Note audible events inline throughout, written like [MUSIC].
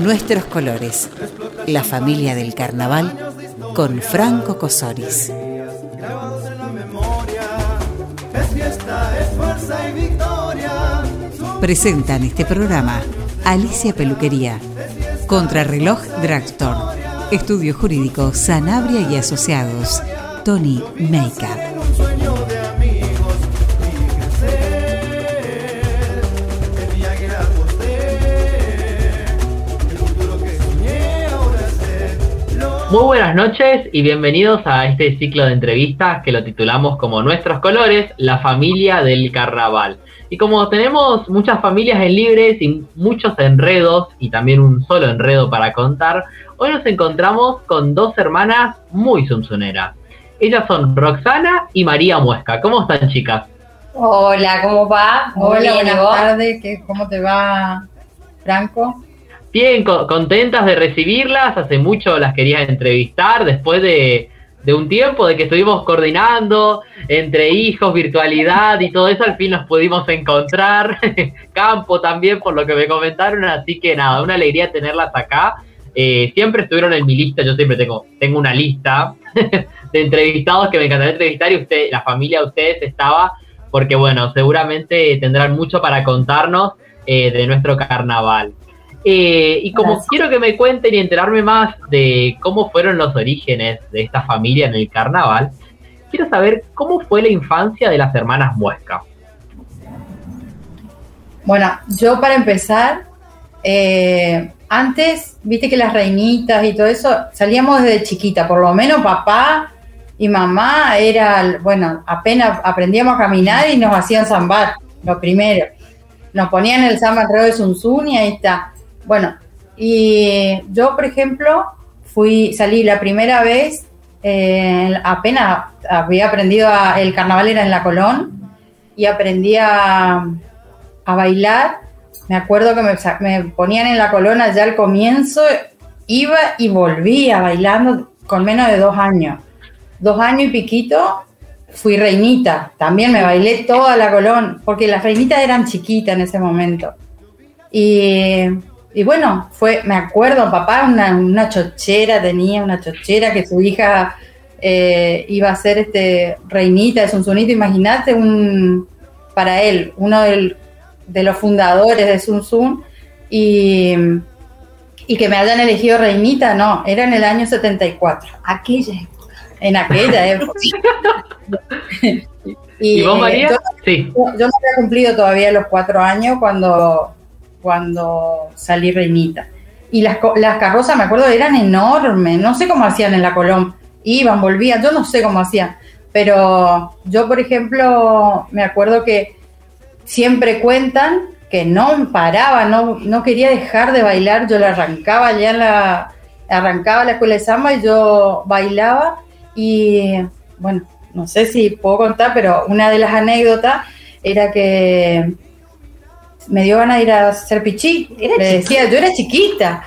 Nuestros colores. La familia del carnaval con Franco Cosoris. Presentan este programa Alicia Peluquería, Contrarreloj Dragstore, Estudio Jurídico Sanabria y Asociados, Tony Makeup. Muy buenas noches y bienvenidos a este ciclo de entrevistas que lo titulamos como Nuestros Colores, la familia del carnaval. Y como tenemos muchas familias en libres y muchos enredos y también un solo enredo para contar, hoy nos encontramos con dos hermanas muy sumsuneras. Ellas son Roxana y María Muesca. ¿Cómo están chicas? Hola, ¿cómo va? Hola, buenas tardes. ¿Cómo te va, Franco? Bien, contentas de recibirlas. Hace mucho las quería entrevistar después de, un tiempo de que estuvimos coordinando entre hijos, virtualidad y todo eso. Al fin nos pudimos encontrar. [LAUGHS] Campo también, por lo que me comentaron. Así que nada, una alegría tenerlas acá. Eh, siempre estuvieron en mi lista. Yo siempre tengo, tengo una lista [LAUGHS] de entrevistados que me encantaría entrevistar y usted, la familia de ustedes estaba. Porque bueno, seguramente tendrán mucho para contarnos eh, de nuestro carnaval. Eh, y como quiero que me cuenten y enterarme más de cómo fueron los orígenes de esta familia en el carnaval, quiero saber cómo fue la infancia de las hermanas Muesca. Bueno, yo para empezar, eh, antes, viste que las reinitas y todo eso, salíamos desde chiquita, por lo menos papá y mamá era, bueno, apenas aprendíamos a caminar y nos hacían zambar, lo primero. Nos ponían el samba alrededor de Sunsun y ahí está. Bueno, y yo, por ejemplo, fui, salí la primera vez, eh, apenas había aprendido, el carnaval era en la Colón, y aprendí a, bailar. Me acuerdo que me, ponían en la Colón allá al comienzo, iba y volvía bailando con menos de dos años. Dos años y piquito, fui reinita. También me bailé toda la Colón, porque las reinitas eran chiquitas en ese momento. Y y bueno, fue, me acuerdo, papá, una, chochera, tenía una chochera que su hija eh, iba a ser este reinita de Sunsunito, imagínate, un, para él, uno de los fundadores de Sun y, y que me hayan elegido reinita, no, era en el año 74. Aquella época. En aquella [LAUGHS] época. y, vos, María? sí. Yo no había cumplido todavía los cuatro años cuando cuando salí reinita. Y las, las carrozas, me acuerdo, eran enormes. No sé cómo hacían en la Colón. Iban, volvían, yo no sé cómo hacían. Pero yo, por ejemplo, me acuerdo que siempre cuentan que no paraba, no, no quería dejar de bailar. Yo la arrancaba ya en la, arrancaba la escuela de samba y yo bailaba. Y bueno, no sé si puedo contar, pero una de las anécdotas era que me dio ganas de ir a hacer pichí. Era decía, yo era chiquita.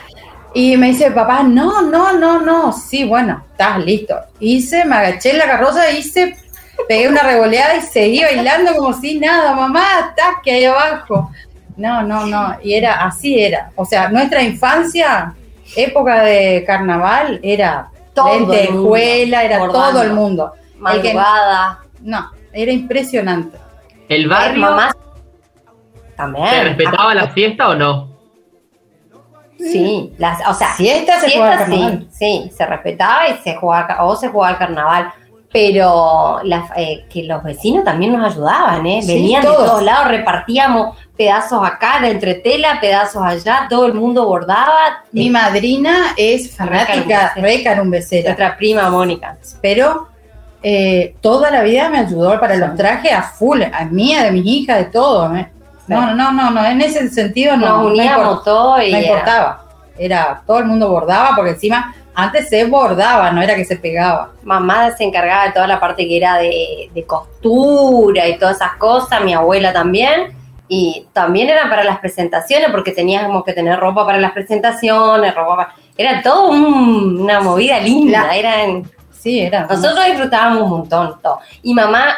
Y me dice, papá, no, no, no, no. Sí, bueno, estás listo. Hice, me agaché en la carroza, hice, pegué una revoleada y seguí bailando como si nada, mamá, estás que ahí abajo. No, no, no. Y era, así era. O sea, nuestra infancia, época de carnaval, era todo escuela, era todo el mundo. Madrugada. no, era impresionante. El barrio. Mamá ¿Se respetaba la fiesta o no? Sí, las, o sea, siesta se jugaba sí, sí, se respetaba y se jugaba, o se jugaba al carnaval, pero eh, que los vecinos también nos ayudaban, ¿eh? Venían de todos lados, repartíamos pedazos acá, de entretela, pedazos allá, todo el mundo bordaba. Mi madrina es fanática de Carumbecera. Nuestra prima Mónica. Pero eh, toda la vida me ayudó para los trajes a full, a mía, de mis hijas, de todo. ¿eh? No, no, no, no, en ese sentido no, Nos uníamos todo y no importaba. Era, todo el mundo bordaba porque encima antes se bordaba, no era que se pegaba. Mamá se encargaba de toda la parte que era de, costura y todas esas cosas, mi abuela también. Y también era para las presentaciones, porque teníamos que tener ropa para las presentaciones, ropa Era todo una movida linda, eran... Sí, era. Nosotros disfrutábamos un montón todo. Y mamá,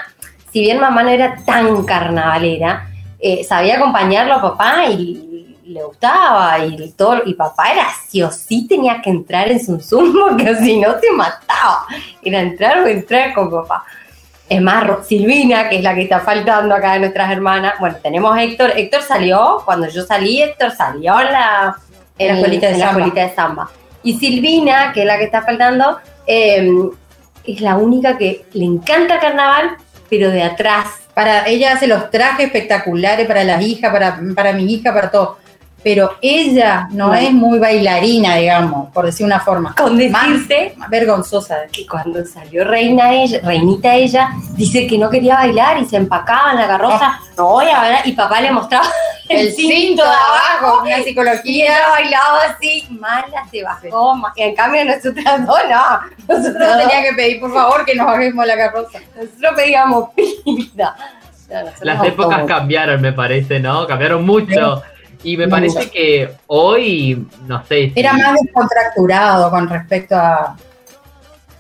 si bien mamá no era tan carnavalera, eh, sabía acompañarlo a papá y le gustaba y todo, y papá era sí o sí tenía que entrar en su Zoom [LAUGHS] porque si no te mataba. Era entrar o entrar con papá. Es más, Silvina, que es la que está faltando acá de nuestras hermanas. Bueno, tenemos a Héctor. Héctor salió, cuando yo salí, Héctor salió en la, En la escuelita de de samba. Y Silvina, que es la que está faltando, eh, es la única que le encanta el carnaval, pero de atrás. Para ella hace los trajes espectaculares para las hijas, para, para mi hija, para todo. Pero ella no es muy bailarina, digamos, por decir una forma. Con Más decirte vergonzosa. que cuando salió reina ella, reinita ella, dice que no quería bailar y se empacaba en la carroza, no voy a bailar, y papá le mostraba el, cinto de abajo, una y psicología. ella bailaba así, mala se bajó, y en cambio nosotras dos no, nosotros, No tenía que pedir, por favor, que nos bajemos la carroza. nosotros pedíamos. [LAUGHS] No, nosotros Las épocas cambiaron, me parece, ¿no? Cambiaron mucho. Y me parece Mucho. que hoy, no sé. si- Era más descontracturado con respecto a,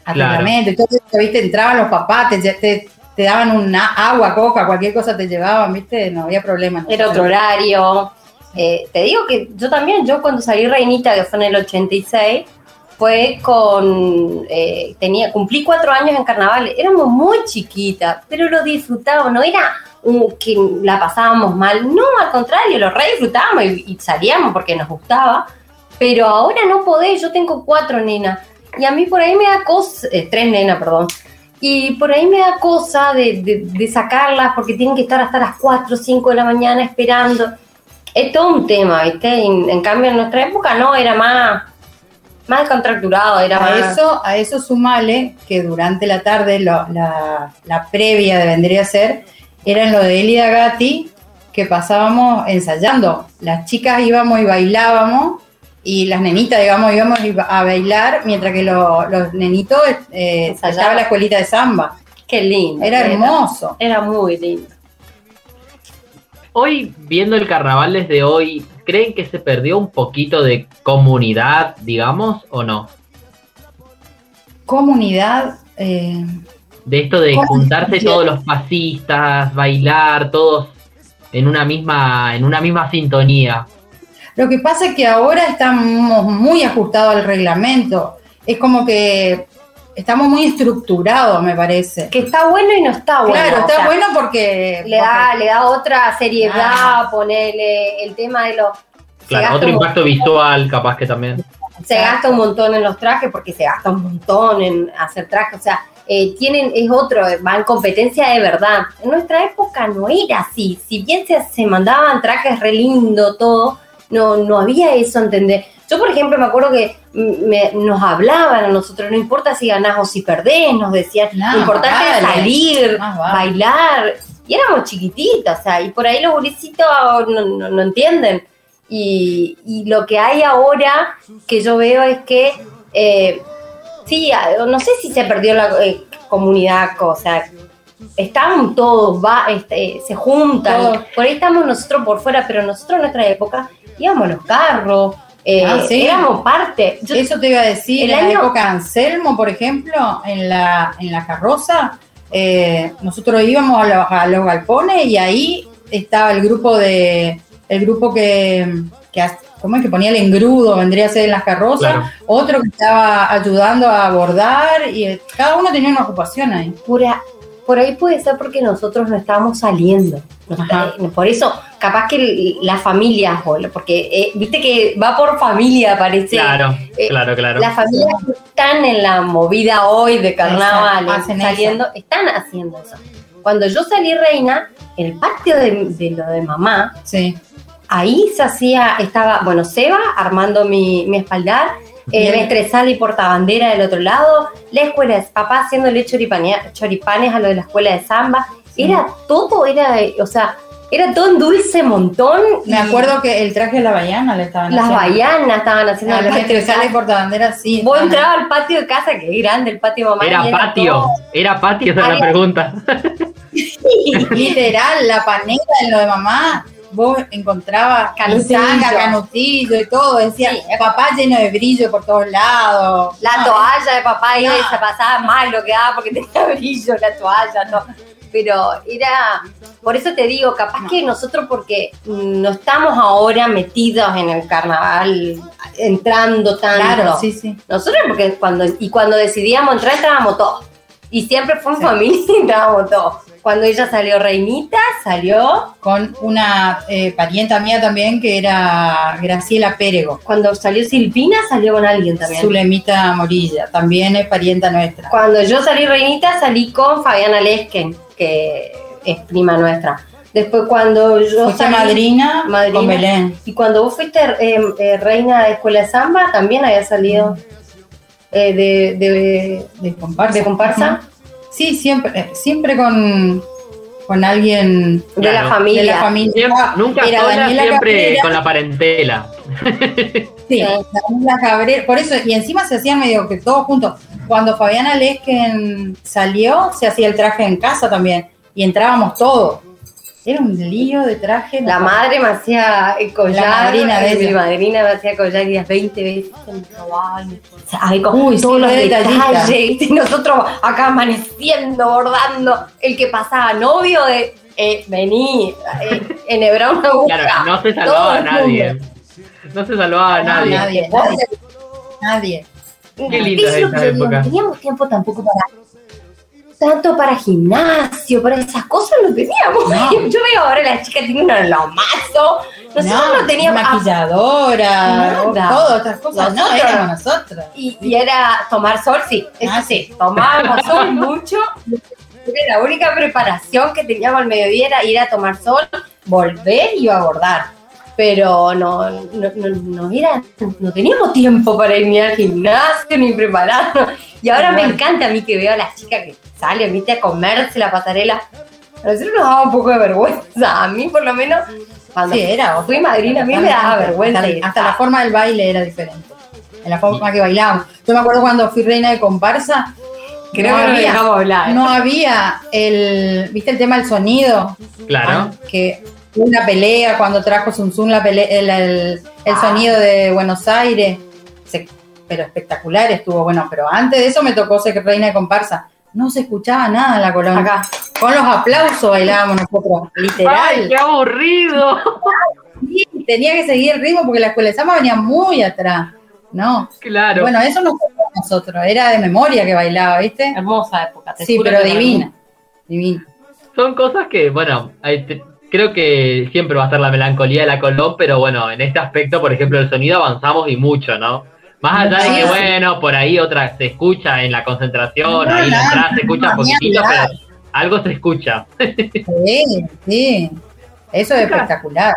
a Claro. y todo eso, ¿viste? Entraban los papás, te, te, te daban una agua, coca, cualquier cosa te llevaban, ¿viste? No había problema. Era otro horario. Eh, te digo que yo también, yo cuando salí reinita, que fue en el 86, fue con, eh, tenía, cumplí cuatro años en carnaval, éramos muy chiquitas, pero lo disfrutábamos, no era un- que la pasábamos mal, no, al contrario, lo re disfrutábamos y, y salíamos porque nos gustaba, pero ahora no podés, yo tengo cuatro nenas, y a mí por ahí me da cosa, eh, tres nenas, perdón, y por ahí me da cosa de, de- de sacarlas porque tienen que estar hasta las 4 o 5 de la mañana esperando. Es todo un tema, ¿viste? En, en cambio, en nuestra época no, era más, más descontracturado, era A más... eso, a eso sumale que durante la tarde, lo- la, la previa de vendría a ser, era lo de Elida Gatti, que pasábamos ensayando. Las chicas íbamos y bailábamos, y las nenitas, digamos, íbamos a bailar, mientras que lo- los nenitos eh, estaba la escuelita de samba. Qué lindo. Era hermoso. Era muy lindo. Hoy, viendo el carnaval desde hoy, ¿creen que se perdió un poquito de comunidad, digamos, o no? Comunidad, eh, De esto de juntarse todos los pasistas, bailar, todos en una misma, en una misma sintonía. Lo que pasa es que ahora estamos muy ajustados al reglamento. Es como que estamos muy estructurados, me parece. Que está bueno y no está bueno. claro, o está sea, bueno porque Le da, le da otra seriedad, Ah. ponerle el tema de los... Claro, otro un- impacto visual, capaz que también. se gasta un montón en los trajes porque se gasta un montón en hacer trajes, o sea, eh, tienen, es otro, va en competencia de verdad. En nuestra época no era así, si bien se, se mandaban trajes re lindo, todo, no, no había eso, ¿entendés? Yo, por ejemplo, me acuerdo que me- nos hablaban a nosotros, no importa si ganás o si perdés, nos decían, No, lo importante es salir, vale. bailar, y éramos chiquititas, o sea, y por ahí los gurisitos no, no- no entienden. Y, y lo que hay ahora que yo veo es que, eh, sí, no sé si se perdió la eh, comunidad, o sea, están todos, va, este, se juntan, Todos. por ahí estamos nosotros por fuera, pero nosotros en nuestra época íbamos a los carros, eh, Ah, sí. éramos parte. Yo- Eso te iba a decir, en la año- época de Anselmo, por ejemplo, en la, en la carroza, eh, nosotros íbamos a los, a los galpones y ahí estaba el grupo de, el grupo que, que ¿cómo es que ponía el engrudo? Vendría a ser en las carrozas, Claro. otro que estaba ayudando a bordar y eh, cada uno tenía una ocupación ahí. Pura- por ahí puede ser porque nosotros no estábamos saliendo. Ajá. por eso, capaz que el- la familia, o lo- porque eh, viste que va por familia, parece. Claro, eh, claro, claro. Las familias que están en la movida hoy de carnaval, saliendo, están haciendo eso. Cuando yo salí reina, el patio de, de lo de mamá, Sí. ahí se hacía, estaba, bueno, Seba armando mi, mi espaldar, eh. Mestresal y portabandera del otro lado, la escuela de papá haciéndole choripane- choripanes a lo de la escuela de samba, era todo, era, o sea, era todo en dulce montón. Me acuerdo que el traje de la baiana le estaban Las haciendo. bayanas estaban haciendo A el patio portabanderas, sí. Vos entrabas al patio de casa, que es grande el patio de mamá. Era y patio, todo- era patio, esa es la pregunta. [LAUGHS] Literal, la panera en lo de mamá, vos encontrabas Canutillo. canutillo, y todo, decía, Sí. papá lleno de brillo por todos lados. La No, toalla de papá y No. se pasaba mal lo que daba porque [LAUGHS] tenía brillo la toalla. todo. pero era, por eso te digo, capaz que nosotros porque no estamos ahora metidos en el carnaval, entrando tanto. Claro, sí, sí. Nosotros porque cuando, y cuando decidíamos entrar, entrábamos todos. Y siempre fue en familia y entrábamos todos. Cuando ella salió reinita, salió. Con una eh, parienta mía también que era Graciela Pérego. Cuando salió Silvina, salió con alguien también. Zulemita Morilla, también es parienta nuestra. Cuando yo salí reinita, salí con Fabiana Lesken, que es prima nuestra. Después cuando yo Fuiste salí- madrina, madrina. con Belén. Y cuando vos fuiste eh, eh, reina de escuela de samba, también había salido eh, de, de, De comparsa. de comparsa Sí, siempre, eh, siempre con, con alguien de la familia. de la familia. Siempre- nunca Era sola, Daniela siempre Cabrera. con la parentela. [LAUGHS] Sí, Daniela Cabrera. Por eso, y encima se hacían medio que todos juntos. Cuando Fabiana Lesken salió, se hacía el traje en casa también. Y entrábamos todos. Era un lío de traje. La no. madre me hacía collar. La madrina de eh, Mi madrina me hacía collar y las 20 veces me me- Ay, con Uy, todos los detalles. Y nosotros acá amaneciendo, bordando. El que pasaba novio de. Eh, vení, eh, enhebrar una aguja. Claro, no se salvaba a nadie. No se salvaba a nadie. nadie, Vos- nadie. Nadie. Qué lo esa época. No teníamos tiempo tampoco para. Tanto para gimnasio, para esas cosas no teníamos. No. [LAUGHS] Yo veo ahora las chicas tienen un lomazo. Nosotros no, teníamos. maquilladora, todas otras cosas. No, Nosotros- éramos nosotros. Y, y era tomar sol, sí, eso Ah, sí, tomábamos [LAUGHS] sol mucho. La única preparación que teníamos al mediodía era ir a tomar sol, volver y iba a bordar. Pero no, no, no, no era, no teníamos tiempo para ir ni al gimnasio ni prepararnos. Y ahora me encanta a mí que veo a las chicas que salen, viste, a comerse la pasarela. A nosotros nos daba un poco de vergüenza. A mí, por lo menos, cuando Sí, era fui madrina, a mí me daba vergüenza. Hasta, la forma del baile era diferente. En la forma que bailábamos. Yo me acuerdo cuando fui reina de comparsa. Creo no que no había, dejamos hablar. no había el, ¿viste el tema del sonido? Claro. Que hubo una pelea cuando trajo Sun Sun la el, el- el sonido de Buenos Aires. Se- pero espectacular estuvo. Bueno, pero antes de eso me tocó ser reina de comparsa. No se escuchaba nada en la colonia. Acá. Con los aplausos bailábamos nosotros, literal. ¡Ay, qué aburrido! Sí, tenía que seguir el ritmo porque la escuela de samba venía muy atrás. No. Claro. Bueno, eso no fue para nosotros, era de memoria que bailaba, ¿viste? Hermosa época. te Sí, pero divina. Divina. Son cosas que, bueno, hay te- creo que siempre va a ser la melancolía de la Colón, pero bueno, en este aspecto, por ejemplo, el sonido avanzamos y mucho, ¿no? Más allá de que, bueno, por ahí otra se escucha en la concentración, No, ahí la entrada se escucha poquitito, pero algo se escucha. [LAUGHS] Sí, sí. Eso es espectacular.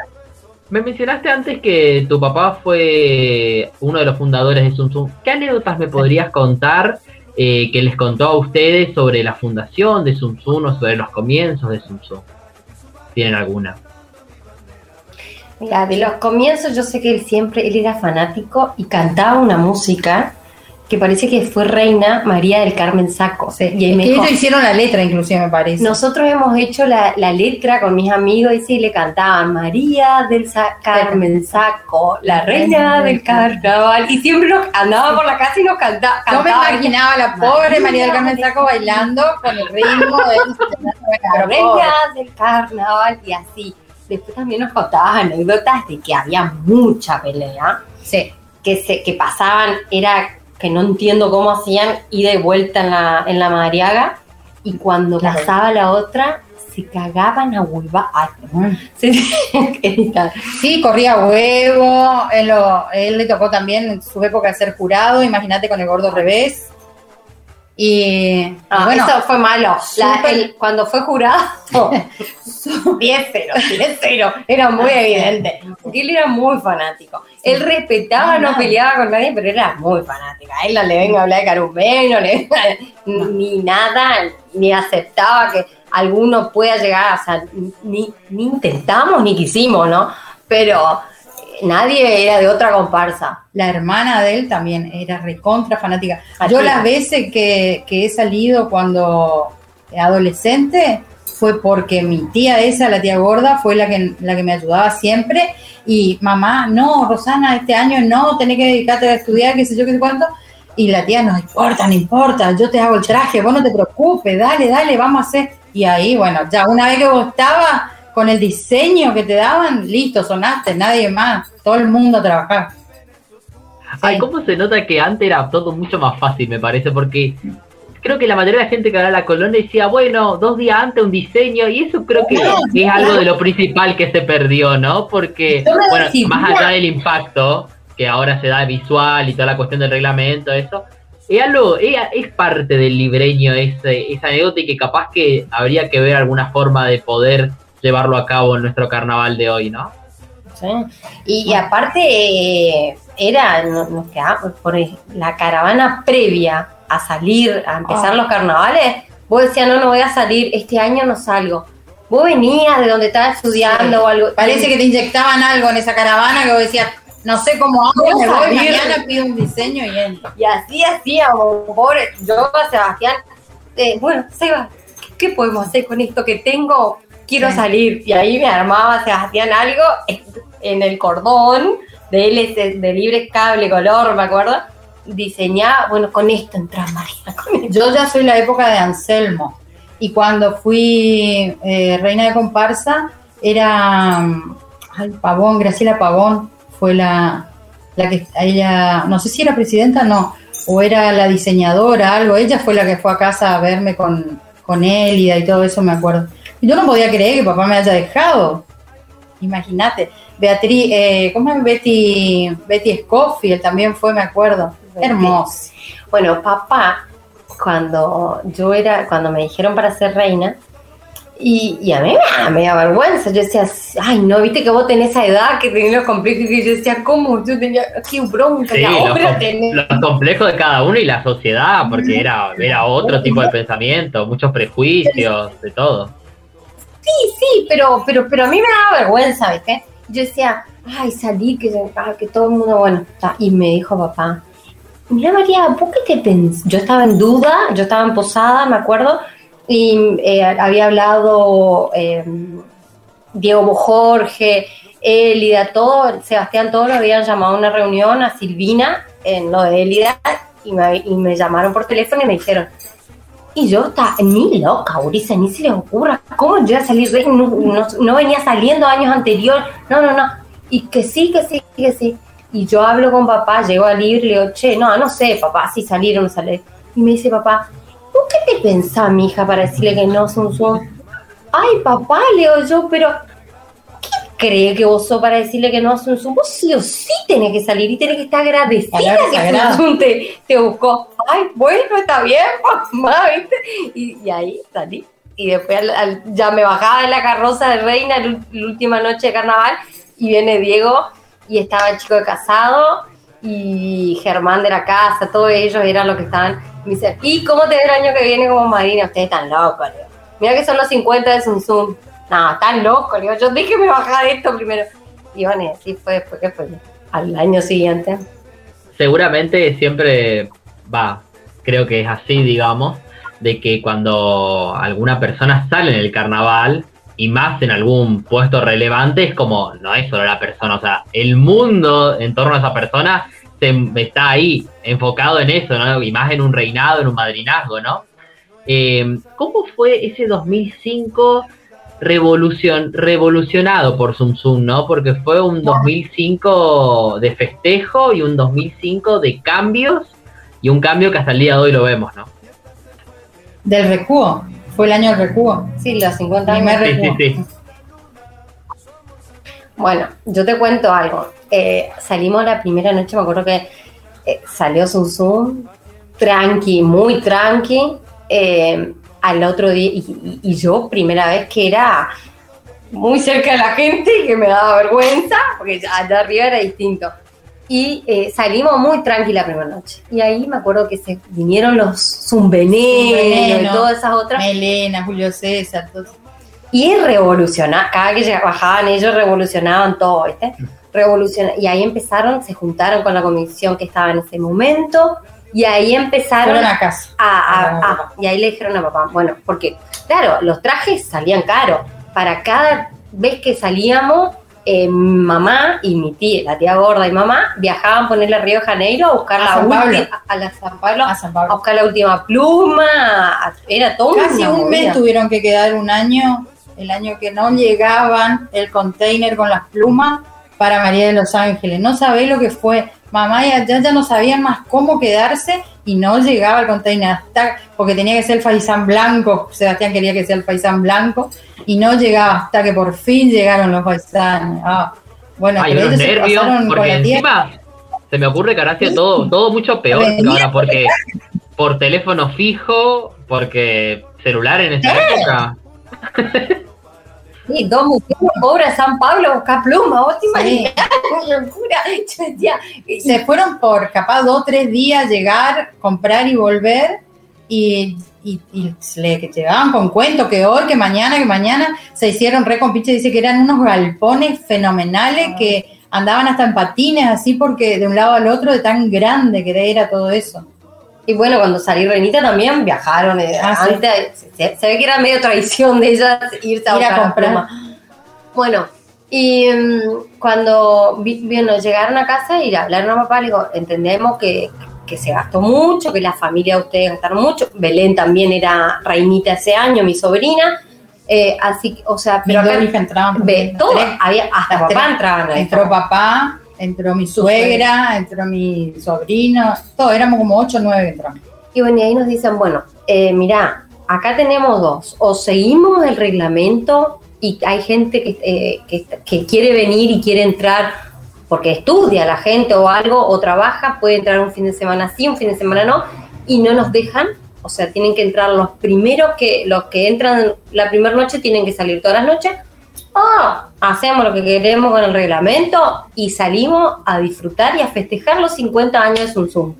Me mencionaste antes que tu papá fue uno de los fundadores de Zum Zum. ¿Qué anécdotas me podrías contar eh, que les contó a ustedes sobre la fundación de Zum Zum o sobre los comienzos de Zum Zum? ¿Tienen alguna? Mira, de los comienzos yo sé que él siempre, él era fanático y cantaba una música que parece que fue reina María del Carmen Saco. Sí. Y Es que ellos hicieron la letra, inclusive, me parece. nosotros hemos hecho la, la letra con mis amigos y sí le cantaban María del Sa- Carmen Saco, la reina del carnaval. Y siempre nos andaba por la casa y nos canta, Yo me cantaba. imaginaba la pobre María María del Carmen Saco bailando con el ritmo de [LAUGHS] la reina del carnaval y así. Después también nos contaban anécdotas de que había mucha pelea. Sí. que se que pasaban era que no entiendo cómo hacían ida y vuelta en la en la Madariaga y cuando Claro. pasaba la otra se cagaban a [LAUGHS] que editar. Sí, corría huevo. Él, lo- él le tocó también en su época ser jurado. Imagínate con el gordo revés. Y Ah, bueno, eso fue malo. La- súper- el- cuando fue jurado 10 0 10 0 era muy evidente. Porque él era muy fanático. Él respetaba No, peleaba con nadie pero era muy fanático a él no le venga a hablar de Carumbe no le [LAUGHS] ni nada ni aceptaba que alguno pueda llegar o sea ni, ni intentamos ni quisimos no pero nadie era de otra comparsa la hermana de él también era recontra fanática. Yo las veces que, que he salido cuando adolescente fue porque mi tía esa, la tía gorda, fue la que, la que me ayudaba siempre. Y mamá, no, Rosana, este año no, tenés que dedicarte a estudiar, qué sé yo, qué sé cuánto. Y la tía, no importa, no importa, yo te hago el traje, vos no te preocupes, dale, dale, vamos a hacer. Y ahí, bueno, ya una vez que vos estabas con el diseño que te daban, listo, sonaste, nadie más, todo el mundo a trabajar. Ay, ¿cómo se nota que antes era todo mucho más fácil, me parece? Porque creo que la mayoría de la gente que va a la colonia decía, bueno, dos días antes un diseño, y eso creo que es algo de lo principal que se perdió, ¿no? Porque, bueno, más allá del impacto, que ahora se da visual y toda la cuestión del reglamento, eso, es algo, es, es parte del libreño ese, esa anécdota y que capaz que habría que ver alguna forma de poder llevarlo a cabo en nuestro carnaval de hoy, ¿no? Sí. Y, y aparte, eh, era, nos, quedamos por la caravana previa a salir, a empezar Ah. los carnavales, vos decías, no, no voy a salir, este año no salgo. Vos venías de donde estabas estudiando Sí. o algo. Parece que te inyectaban algo en esa caravana que vos decías, no sé cómo hago, me voy, mañana pido un diseño y entro. Y así hacíamos, pobre, yo a Sebastián, eh, bueno, Seba, ¿qué podemos hacer con esto que tengo? Quiero salir. Y ahí me armaba Sebastián algo en- el cordón de LS, de libre cable color, me acuerdo. Diseñaba, bueno, con esto entras, con esto. Yo ya soy la época de Anselmo. Y cuando fui eh, reina de comparsa, era mm, ay, Pavón, Graciela Pavón, fue la, la que ella, no sé si era presidenta, no, o era la diseñadora, algo. Ella fue la que fue a casa a verme con, con Élida y todo eso, me acuerdo. Yo no podía creer que papá me haya dejado. Imagínate. Beatriz, eh, ¿cómo es Betty? Betty Scofield también fue, me acuerdo. Betty. Hermoso. Bueno, papá, cuando yo era, cuando me dijeron para ser reina, y, y a mí me, da vergüenza, yo decía, ay, no, viste que vos tenés esa edad que tenés los complejos, y yo decía, ¿cómo? Yo tenía, qué bronca, Sí, los, ahora com- tenés. los complejos de cada uno y la sociedad, porque era, era otro tipo de pensamiento, muchos prejuicios, de todo. Sí, sí, pero, pero, pero a mí me daba vergüenza, ¿viste? Yo decía, ay, salir, que, ah, que todo el mundo, bueno, está. y me dijo papá, mira María, ¿vos qué te pens-?" Yo estaba en duda, yo estaba en posada, me acuerdo, y eh, había hablado eh, Diego Jorge, Élida, todo, Sebastián, todos lo habían llamado a una reunión a Silvina, en lo de Élida, y me, y me llamaron por teléfono y me dijeron, y yo estaba ni loca, Urisa, ni se les ocurra, ¿cómo yo iba a salir? de- No, venía saliendo años anteriores, no, no, no. Y que sí, que sí, que sí. Y yo hablo con papá, llego al libro y le digo, che, no, no sé, papá, si salir o no salir. Y me dice papá, ¿vos qué te pensás, mi hija, para decirle que no, Zoom Zoom? Ay, papá, le digo yo, pero ¿qué cree que vos sos para decirle que no a Zoom Zoom? Vos sí o sí tenés que salir y tenés que estar agradecida Palabra que Zoom te, te buscó. Ay, bueno, está bien, mamá, ¿viste? Y, y ahí salí. Y después al- al- ya me bajaba de la carroza de reina la, última noche de carnaval y viene Diego y estaba el chico de casado y Germán de la casa, todos ellos eran los que estaban. Y me dice, ¿y cómo te ve el año que viene como Marina? Ustedes están locos. Mira que son los 50 de Zoom Zoom. No, están locos, le digo. Yo dije que me bajaba de esto primero. Y bueno, y así fue después que fue al año siguiente. seguramente siempre va, creo que es así, digamos, de que cuando alguna persona sale en el carnaval y más en algún puesto relevante, es como, no es solo la persona, o sea, el mundo en torno a esa persona se, está ahí, enfocado en eso, ¿no? Y más en un reinado, en un madrinazgo, ¿no? Eh, ¿Cómo fue ese 2005 revolución, revolucionado por Zum Zum, ¿no? Porque fue un 2005 de festejo y un 2005 de cambios y un cambio que hasta el día de hoy lo vemos, ¿no? Del recuo. Fue el año del recuo. Sí, los 50 años. Primer Sí, sí, recuo. sí. Bueno, yo te cuento algo. Eh, salimos la primera noche, me acuerdo que eh, salió Zoom Zoom, tranqui, muy tranqui. eh, al otro día, y, y- yo, primera vez que era muy cerca de la gente, que me daba vergüenza, porque allá arriba era distinto. Y eh, salimos muy tranqui la primera noche. Y ahí me acuerdo que se vinieron los zumbenenos y Zumbeneno. todas esas otras. Melena, Julio César, todo. Y revolucionar, cada que bajaban ellos revolucionaban todo, ¿viste? Revoluciona y ahí empezaron, se juntaron con la comisión que estaba en ese momento y ahí empezaron a casa. a, a- a- y ahí le dijeron a papá, bueno, porque claro, los trajes salían caros, para cada vez que salíamos eh, mamá y mi tía, la tía gorda y mamá, viajaban a ponerle a Río de Janeiro a buscar la última, a la San Pablo, A San a Pablo. buscar la última pluma, era todo Casi una un mes tuvieron que quedar un año, el año que no llegaban el container con las plumas para María de los Ángeles. No sabés lo que fue. Mamá y allá ya no sabían más cómo quedarse y no llegaba el container hasta porque tenía que ser el faisán blanco. Sebastián quería que sea el faisán blanco y no llegaba hasta que por fin llegaron los faisanes. Ah, bueno, Hay pero ellos se nervios, con porque encima se me ocurre que ahora hacía todo, todo mucho peor que ahora, porque por teléfono fijo, porque celular en esa época. Sí, dos mujeres pobres San Pablo buscar pluma, vos te Sí. imaginás, [LAUGHS] una locura. Yo decía, se fueron por capaz dos tres días llegar, comprar y volver y, y, y le que llegaban con cuento que hoy, que mañana, que mañana se hicieron re con pinche, dice que eran unos galpones fenomenales que andaban hasta en patines así porque de un lado al otro de tan grande que era todo eso. Y bueno, cuando salí Renita también viajaron. eh, Ah, sí. antes, se, se ve que era medio tradición de ellas irse a Ir a la comprar. pluma. Bueno, y mm, cuando vi- bueno, llegaron a casa y le hablaron a papá, le digo, entendemos que, que se gastó mucho, que la familia de ustedes gastaron mucho. Belén también era reinita ese año, mi sobrina. Eh, así, o sea, pero Mis acá entraban. ve, todo, había, hasta papá entraban. Entró papá, entró mi suegra, entró mi sobrino, todos éramos como ocho o nueve entramos. Y bueno, y ahí nos dicen, bueno, eh, mirá, acá tenemos dos, o seguimos el reglamento y hay gente que, eh, que, que quiere venir y quiere entrar porque estudia la gente o algo, o trabaja, puede entrar un fin de semana sí, un fin de semana no, y no nos dejan, o sea, tienen que entrar los primeros que, los que entran la primera noche tienen que salir todas las noches, Ah, hacemos lo que queremos con el reglamento y salimos a disfrutar y a festejar los 50 años de Sun Sun.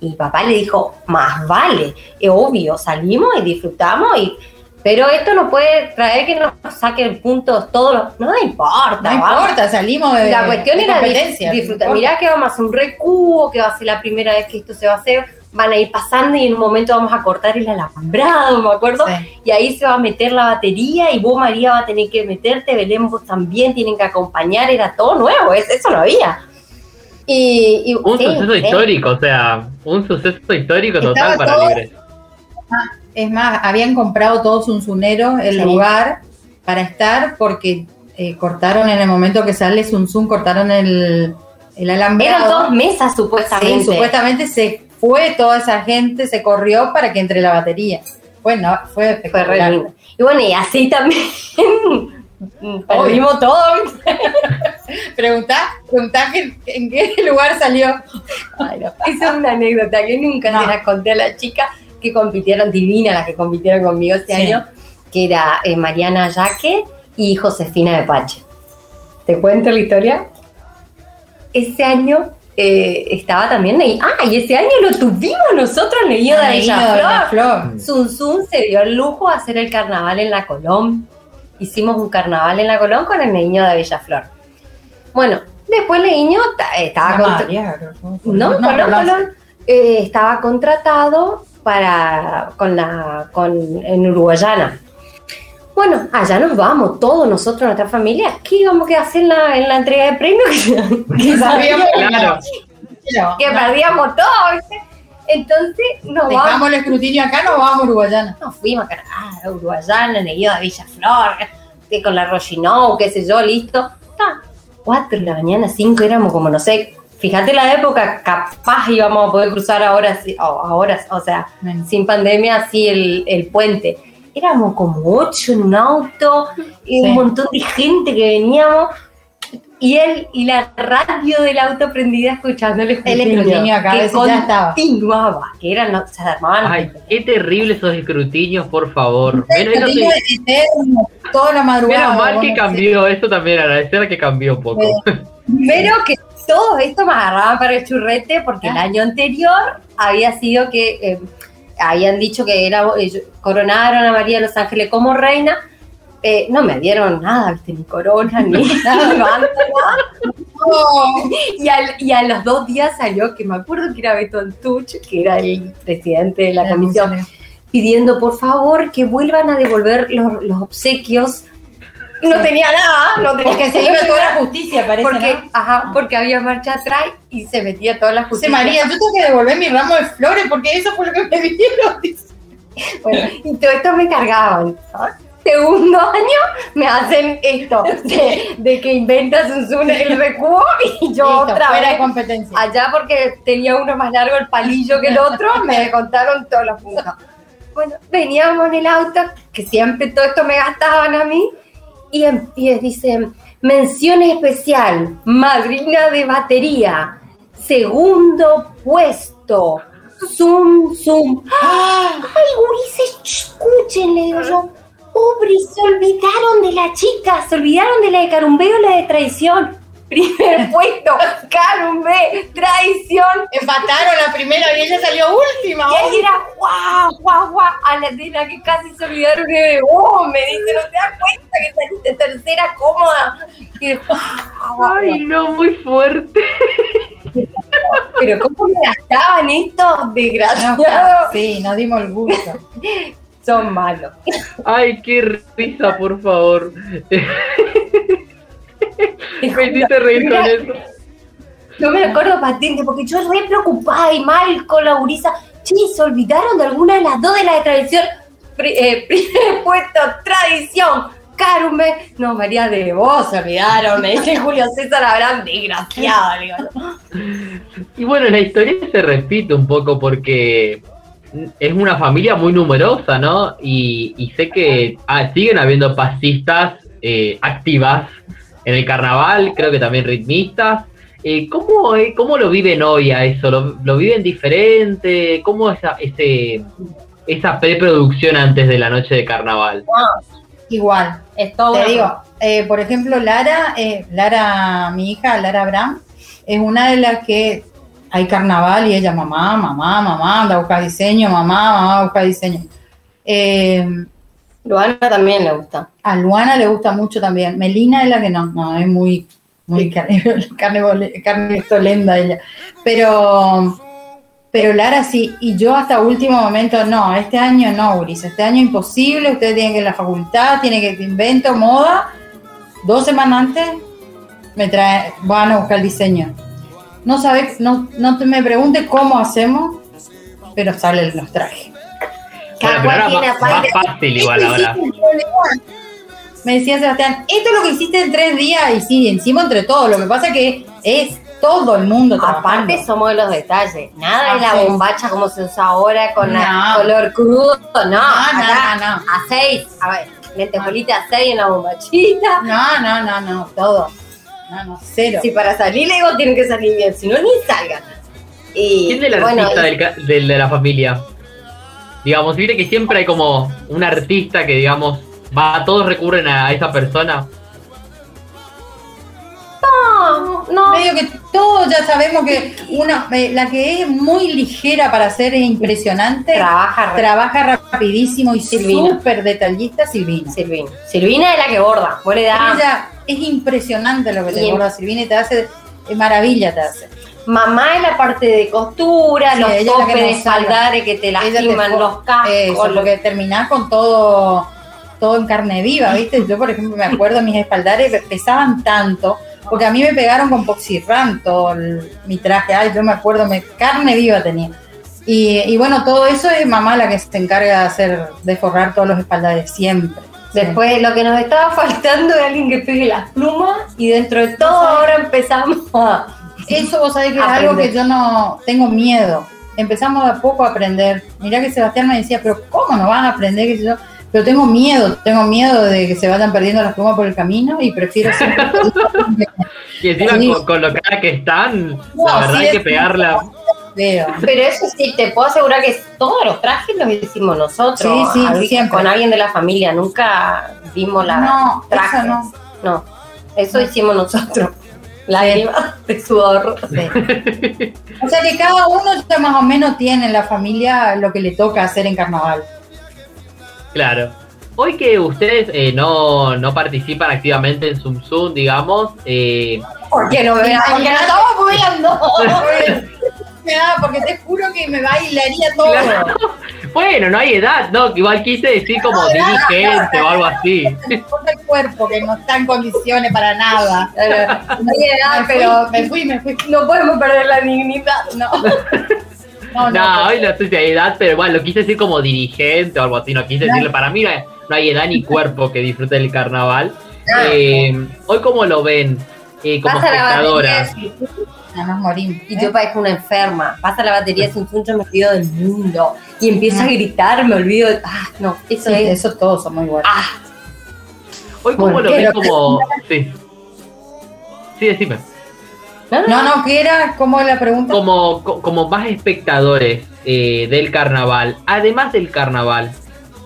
Y papá le dijo, más vale, es obvio, salimos y disfrutamos, y, pero esto no puede traer que nos saquen puntos todos los... No importa, No vamos. importa, salimos de La cuestión de era disfrutar. no. Mirá que vamos a hacer un recubo, que va a ser la primera vez que esto se va a hacer, van a ir pasando y en un momento vamos a cortar el alambrado, me acuerdo, Sí. y ahí se va a meter la batería y vos María va a tener que meterte, Belén vos también tienen que acompañar, era todo nuevo, es- eso no había. Y, y- Un sí, suceso sí. histórico, o sea, un suceso histórico Estaba total para todo- Libre. Es más, habían comprado todos un sunero el Sí. lugar para estar porque eh, cortaron en el momento que sale Sun Sun, cortaron el, el alambrado. Eran dos mesas supuestamente. Sí, supuestamente se fue toda esa gente, se corrió para que entre la batería. Bueno, fue Fue espectacular. lindo. Y bueno, y así también [LAUGHS] perdimos todo. [LAUGHS] Preguntá, preguntá que- en qué lugar salió. Ay, no. [LAUGHS] Esa es una anécdota que nunca No. se la conté a la chica que compitieron, divina, las que compitieron conmigo este Sí. año, que era eh, Mariana Yaque y Josefina de Pache. ¿Te cuento la historia? Ese año eh, estaba también ahí. Ah, y ese año lo tuvimos nosotros Nido de Ay, Bella no, Flor. la flor. Sun Sun se dio el lujo de hacer el carnaval en la Colón. Hicimos un carnaval en la Colón con el niño de Bellaflor. Bueno, después el niño ta- estaba contra- María, no, Colón, Colón. Colón, eh, estaba contratado para con la con en Uruguayana. Bueno, allá nos vamos, todos nosotros, nuestra familia. ¿Qué íbamos a hacer en la, en la entrega de premios? [LAUGHS] que sabíamos Claro. Que perdíamos todo, ¿viste? Entonces nos vamos. Dejamos el escrutinio acá, nos vamos a Uruguayana. Nos fuimos a Canadá, a Uruguayana, en el Guido de Villaflor, que con la Rochinou, qué sé yo, listo. Ta, Cuatro de la mañana, cinco, éramos como, no sé, fíjate la época, capaz íbamos a poder cruzar ahora, sí- o ahora, o sea, sin pandemia, así el, el puente. Éramos como ocho en un auto, y Sí. un montón de gente que veníamos, y él y la radio del auto prendida escuchando el El escrutinio acá, que continuaba, que eran, no, se armaban Ay, qué terrible esos escrutinios, por favor. El Menos, eso sí- escrutinio eterno, toda la madrugada. menos mal que cambió, eso también agradecer que cambió un poco. [LAUGHS] Pero que todo esto me agarraba para el churrete porque el Ah. año anterior había sido que eh, habían dicho que era coronaron a María de los Ángeles como reina. Eh, no me dieron nada, ¿viste? ni corona, ni [LAUGHS] nada, nada. no. Y, al- y a los dos días salió, que me acuerdo que era Beto Antuch, que era el presidente de la comisión. pidiendo por favor que vuelvan a devolver los, los obsequios no tenía nada, no tenía Porque se iba toda la justicia, parece, porque, ¿no? ajá, porque había marcha atrás y se metía toda la justicia. María, yo tengo que devolver mi ramo de flores porque eso fue lo que me dieron. [LAUGHS] Bueno, y todo esto me cargaban. Segundo año me hacen esto, de, de que inventas un zoom el recuo y yo Listo, otra fuera de vez. competencia. Allá porque tenía uno más largo el palillo que el otro, me [LAUGHS] contaron todos los puntos. Bueno, veníamos en el auto, que siempre todo esto me gastaban a mí, y, y dice, mención especial, madrina de batería, segundo puesto, zoom, zoom. ¡Ay, gurises, escuchen, le digo yo. Pobre, se olvidaron de la chica, se olvidaron de la de Carumbeo, la de traición. Primer [LAUGHS] puesto, Carumbe, traición. Empataron la primera y ella salió última. Y ahí era guau, guau, guau, a la de la que casi se olvidaron de vos, me dice, no te das cuenta que saliste tercera cómoda. Y después, guau, guau, Ay, no, muy fuerte. pero cómo me gastaban estos No, desgraciados. sí, nos dimos el gusto. Son malos. Ay, qué risa, por favor. [LAUGHS] Me hiciste reír con eso. No me acuerdo patente, porque yo re preocupada y mal con la gurisa. Che, ¿se olvidaron de alguna de las dos de la de tradición? Pri- eh, [LAUGHS] primer puesto, tradición. Carume. No, María de vos se olvidaron, me dice Julio César Abraham, desgraciado. Y bueno, la historia se repite un poco porque es una familia muy numerosa, ¿no? Y, y sé que ah, siguen habiendo pasistas eh, activas en el carnaval, creo que también ritmistas. Eh, ¿cómo, eh, ¿Cómo lo viven hoy a eso? ¿Lo, lo viven diferente? ¿Cómo esa, ese, esa preproducción antes de la noche de carnaval? Igual. Es todo Te digo, eh, por ejemplo, Lara, eh, Lara, mi hija, Lara Abraham, es una de las que hay carnaval y ella, mamá, mamá, mamá, anda a buscar diseño, mamá, mamá, a buscar diseño. Luana también le gusta. a Luana le gusta mucho también. Melina es la que no, no, es muy, muy carne, [LAUGHS] carne, carne estolenda ella. Pero, pero Lara sí, y yo hasta último momento, no, este año no, Uris, este año imposible, ustedes tienen que ir a la facultad, tienen que invento, moda. Dos semanas antes me trae, van a buscar el diseño. No sabes, no, no te me preguntes cómo hacemos, pero salen los trajes. Cada cual tiene más, aparte- más fácil igual Esto ahora. Me decía Sebastián, esto es lo que hiciste en tres días y sí, encima entre todos. Lo que pasa es que es todo el mundo trabajando. Aparte somos de los detalles. Nada de la bombacha como se usa ahora con la No. color crudo. No, No, acá no, no, a seis. A ver, lentejuelita a seis en la bombachita. No, no, no, no, todo. No, no, cero. Si para salir le digo tienen que salir bien, si no ni salgan. Y ¿Quién es el bueno, artista y- del ca- del- de la familia? Digamos, viste que siempre hay como un artista que, digamos, va, todos recurren a esa persona. no, no, Medio que todos ya sabemos que una, eh, la que es muy ligera para hacer es impresionante, trabaja trabaja rapidísimo y súper detallista, Silvina. Silvina. Silvina es la que borda. Vos le das Ella es impresionante lo que te borda Silvina y te hace, eh, maravilla te hace. Mamá en la parte de costura, Sí, los que topes de espaldares que te lastiman, los cascos. Eso, los- porque terminás con todo, todo en carne viva, ¿viste? Yo, por ejemplo, me acuerdo, mis espaldares pesaban tanto, porque a mí me pegaron con Poxirram todo el- mi traje, ay, yo me acuerdo, me, carne viva tenía. Y, y bueno, todo eso es mamá la que se encarga de hacer, de forrar todos los espaldares, siempre. Después lo que nos estaba [LAUGHS] faltando es alguien que pegue las plumas y dentro de todo ahora empezamos a... Eso vos sabés que es algo que yo no tengo miedo. Empezamos de a poco a aprender. Mirá que Sebastián me decía, pero ¿cómo no van a aprender? ¿Qué sé yo? Pero tengo miedo, tengo miedo de que se vayan perdiendo las plumas por el camino y prefiero siempre... [LAUGHS] Y encima Sí. con, con lo cara que están, No, la verdad sí, hay que pegarla. Veo. Pero eso sí, te puedo asegurar que todos los trajes los hicimos nosotros. Sí, sí, siempre. Con alguien de la familia, nunca vimos la No, trajes. eso no. No, eso hicimos nosotros. Lágrimas [LAUGHS] de sudor. Sí. O sea que cada uno ya más o menos tiene en la familia lo que le toca hacer en carnaval. Claro. Hoy que ustedes eh, no, no participan activamente en Zoom Zoom, digamos, eh, ¿Por qué no? Porque no estamos [LAUGHS] porque te juro que me bailaría todo. Claro. bueno, no hay edad, ¿no? Igual quise decir como dirigente o algo así. Que cuerpo que no está en condiciones para nada. No tiene edad, pero me fui, me fui. no podemos perder la dignidad. [LAUGHS] No. No, No, no, hoy no sé si hay edad, pero bueno, lo quise decir como dirigente o algo así, no quise No. decirle, para mí no hay, no hay edad ni cuerpo que disfrute del carnaval. Eh, hoy cómo lo ven eh, como espectadoras. Morimos. Y yo parezco una enferma. Pasa la batería sin funcho, me olvido del mundo. Y empiezo a gritar, me olvido. de- Ah, no, eso Sí, es. eso todos somos iguales. Ah, Hoy cómo Bueno, lo pero- como... Sí. Sí, decime. no, no, No, ¿qué era? ¿Cómo es la pregunta? Como, co- como más espectadores eh, del carnaval, además del carnaval,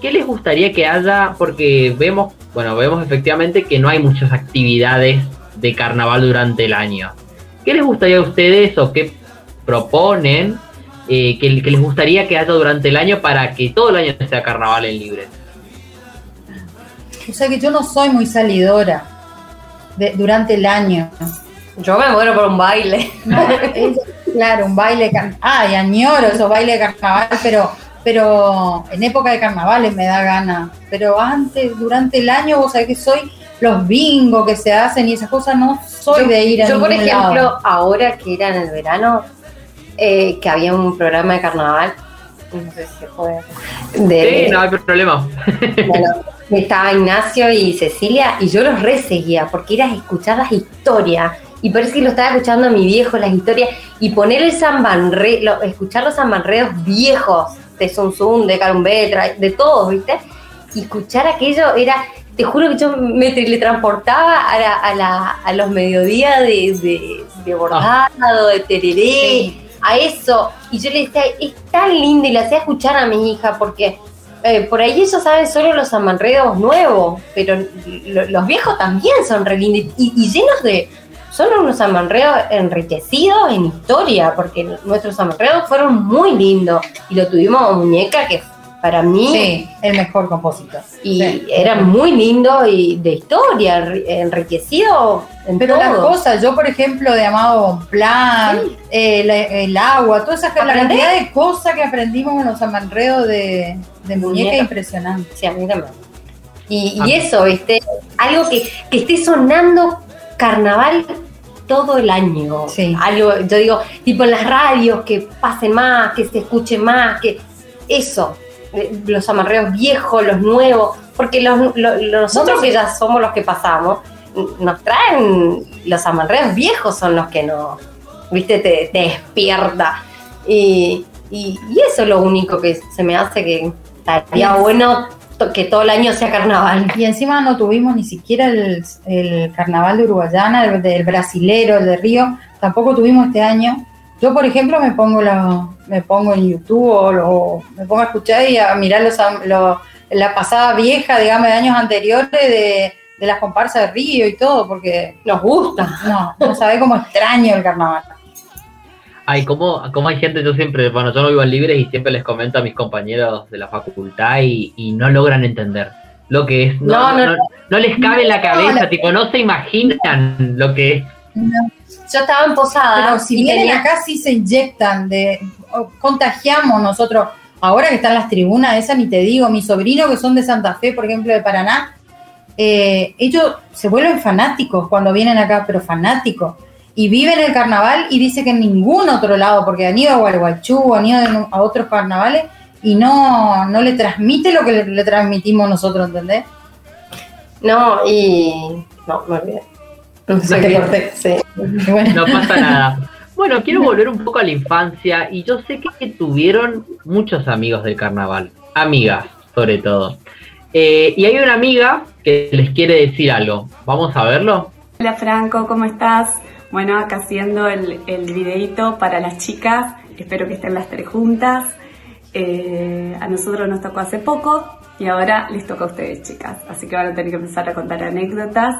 ¿qué les gustaría que haya? Porque vemos, bueno, vemos efectivamente que no hay muchas actividades de carnaval durante el año. ¿Qué les gustaría a ustedes o qué proponen eh, que, que les gustaría que haya durante el año para que todo el año sea carnaval en libre? O sea que yo no soy muy salidora de- durante el año. Yo me muero por un baile. Claro, un baile. car- Ay, añoro esos bailes de carnaval, pero, pero en época de carnavales me da gana. Pero antes, durante el año, vos sabés que soy los bingos que se hacen y esas cosas, no soy yo, de ir a yo, por ejemplo, lado. ahora que era en el verano, eh, que había un programa de carnaval, no sé si se puede. De, Sí, no hay problema. [LAUGHS] bueno, estaba Ignacio y Cecilia y yo los reseguía porque era escuchar las historias. Y parece que lo estaba escuchando a mi viejo, las historias, y poner el zambanre, lo- escuchar los zambanreos viejos de Sun Sun, de Carumbetra, de todos, ¿viste? Y escuchar aquello era, te juro que yo me teletransportaba a, la- a, la- a los mediodías de, de, de bordado, de tereré, Sí. a eso. Y yo le decía, es tan linda y le hacía escuchar a mi hija porque eh, por ahí ellos saben solo los amanreos nuevos, pero lo- los viejos también son re lindos y, y llenos de... Son unos amanreos enriquecidos en historia, porque nuestros amanreos fueron muy lindos y lo tuvimos a muñeca que para mí Sí, el mejor compositor. y Sí. eran muy lindos y de historia, enri- enriquecido en Pero las cosas, yo por ejemplo de Amado Plan, Sí. el, el agua, toda esa la cantidad de cosas que aprendimos en los amanreos de, de muñeca Muñeca. impresionante. Sí, a mí también. Y, A y mí. eso, ¿viste? Algo que, que esté sonando carnaval todo el año. Sí. Algo, yo digo, tipo en las radios, que pase más, que se escuche más, que eso. Los amarreos viejos, los nuevos, porque los, lo- lo- nosotros que ya somos los que pasamos, nos traen los amarreos viejos son los que nos, viste, te, te despierta. Y, y- y eso es lo único que se me hace que estaría bueno que todo el año sea carnaval. Y encima no tuvimos ni siquiera el, el carnaval de Uruguayana, el del brasilero, el de Río, tampoco tuvimos este año. Yo, por ejemplo, me pongo la, me pongo en YouTube o, lo- me pongo a escuchar y a mirar los, am- lo- la pasada vieja, digamos, de años anteriores de, de las comparsas de Río y todo, porque Nos gusta. no, no sabés cómo extraño el carnaval. Ay, como, como hay gente, yo siempre, bueno, yo no vivo en Libres y siempre les comento a mis compañeros de la facultad y, y no logran entender lo que es. No, No, no, no, no les cabe en la cabeza, tipo, no se imaginan lo que es. Yo estaba en Posada Pero si vienen tenía- acá sí se inyectan, de, contagiamos nosotros. Ahora que están las tribunas, esa ni te digo, mis sobrinos que son de Santa Fe, por ejemplo, de Paraná, eh, ellos se vuelven fanáticos cuando vienen acá, pero fanáticos. Y viven el carnaval y dice que en ningún otro lado, porque han ido a Gualeguaychú, han ido a otros carnavales y no, no le transmite lo que le, le transmitimos nosotros, ¿entendés? No, y. No, me olvidé. No sé qué corté, sí. Y bueno, No pasa nada. [LAUGHS] Bueno, quiero volver un poco a la infancia y yo sé que tuvieron muchos amigos del carnaval, amigas sobre todo. Eh, y hay una amiga que les quiere decir algo. ¿Vamos a verlo? Hola Franco, ¿cómo estás? Bueno, acá haciendo el, el videito para las chicas, espero que estén las tres juntas. Eh, a nosotros nos tocó hace poco y ahora les toca a ustedes chicas, así que van a tener que empezar a contar anécdotas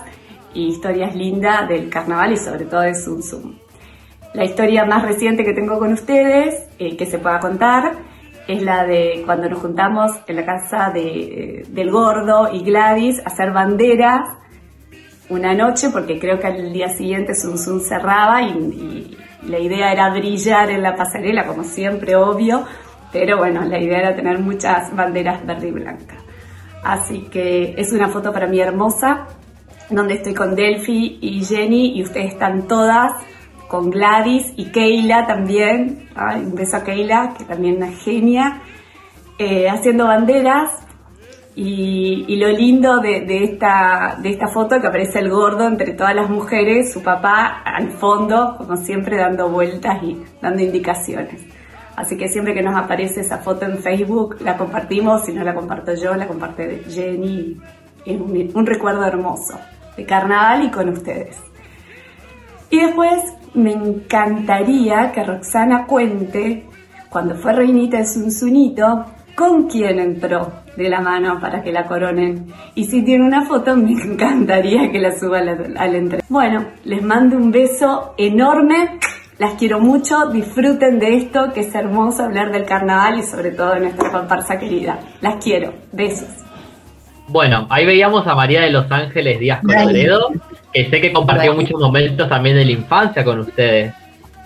y historias lindas del carnaval y sobre todo de Zum Zum. La historia más reciente que tengo con ustedes, eh, que se pueda contar, es la de cuando nos juntamos en la casa de, del gordo y Gladys a hacer banderas una noche, porque creo que al día siguiente Sun Sun cerraba y, y la idea era brillar en la pasarela, como siempre, obvio, pero bueno, la idea era tener muchas banderas verde y blanca. Así que es una foto para mí hermosa, donde estoy con Delphi y Jenny y ustedes están todas, con Gladys y Keila también. Ay, un beso a Keila, que también es una genia, eh, haciendo banderas. Y, y lo lindo de, de esta, de esta foto que aparece el gordo entre todas las mujeres, su papá al fondo, como siempre, dando vueltas y dando indicaciones. Así que siempre que nos aparece esa foto en Facebook, la compartimos. Si no la comparto yo, la comparte Jenny. Es un, un recuerdo hermoso de carnaval y con ustedes. Y después me encantaría que Roxana cuente, cuando fue reinita de Sunsunito, con quién entró de la mano para que la coronen. Y si tiene una foto, me encantaría que la suba al, al entre. Bueno, les mando un beso enorme. Las quiero mucho, disfruten de esto, que es hermoso hablar del carnaval y sobre todo de nuestra comparsa querida. Las quiero, besos. Bueno, ahí veíamos a María de los Ángeles Díaz Coloredo, que sé que compartió muchos momentos también de la infancia con ustedes.